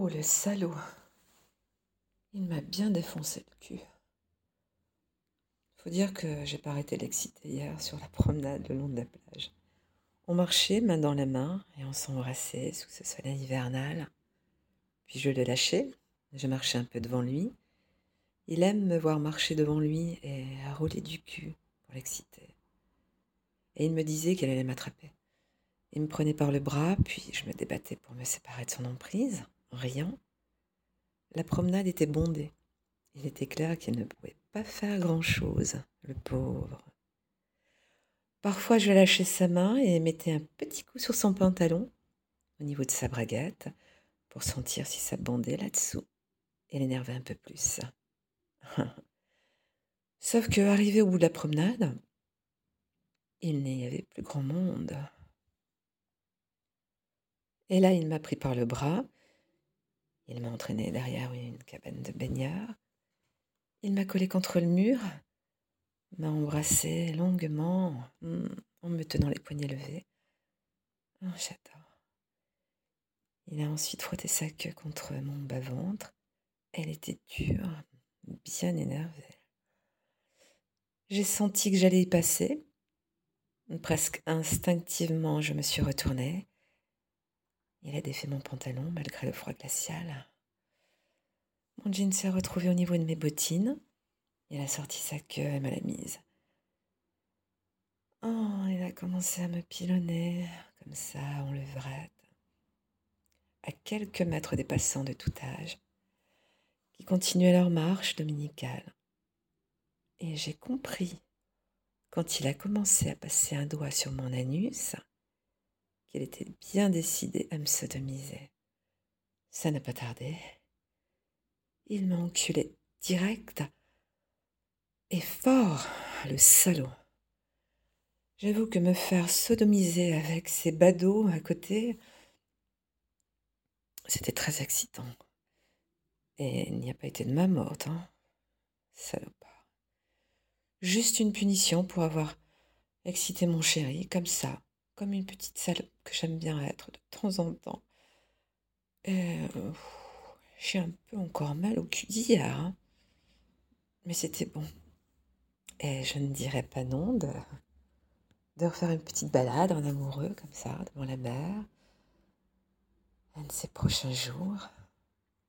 Oh, le salaud. Il m'a bien défoncé le cul. Faut dire que j'ai pas arrêté d'exciter hier sur la promenade le long de la plage. On marchait main dans la main et on s'embrassait sous ce soleil hivernal. Puis je le lâchais, je marchais un peu devant lui. Il aime me voir marcher devant lui et à rouler du cul pour l'exciter. Et il me disait qu'elle allait m'attraper. Il me prenait par le bras, puis je me débattais pour me séparer de son emprise, en riant. La promenade était bondée. Il était clair qu'il ne pouvait pas faire grand-chose, le pauvre. Parfois, je lâchais sa main et mettais un petit coup sur son pantalon, au niveau de sa braguette, pour sentir si ça bandait là-dessous et l'énervait un peu plus. Sauf que, arrivé au bout de la promenade, il n'y avait plus grand monde. Et là, il m'a pris par le bras. Il m'a entraîné derrière une cabane de baigneurs. Il m'a collé contre le mur, m'a embrassé longuement hmm, en me tenant les poignets levés. Oh, j'adore. Il a ensuite frotté sa queue contre mon bas-ventre. Elle était dure, bien énervée. J'ai senti que j'allais y passer. Presque instinctivement, je me suis retournée. Il a défait mon pantalon malgré le froid glacial. Mon jean s'est retrouvé au niveau de mes bottines. Il a sorti sa queue et me l'a mise. Oh, il a commencé à me pilonner, comme ça, en levrette, à quelques mètres des passants de tout âge, qui continuaient leur marche dominicale. Et j'ai compris, quand il a commencé à passer un doigt sur mon anus, qu'il était bien décidé à me sodomiser. Ça n'a pas tardé. Il m'a enculé direct et fort, le salaud. J'avoue que me faire sodomiser avec ces badauds à côté, c'était très excitant. Et il n'y a pas été de ma morte, hein. Salopard. Juste une punition pour avoir excité mon chéri, comme ça, comme une petite salope que j'aime bien être de temps en temps. Euh, j'ai un peu encore mal au cul d'hier, hein. mais c'était bon. Et je ne dirais pas non de, de refaire une petite balade en amoureux comme ça, devant la mer, un de ces prochains jours.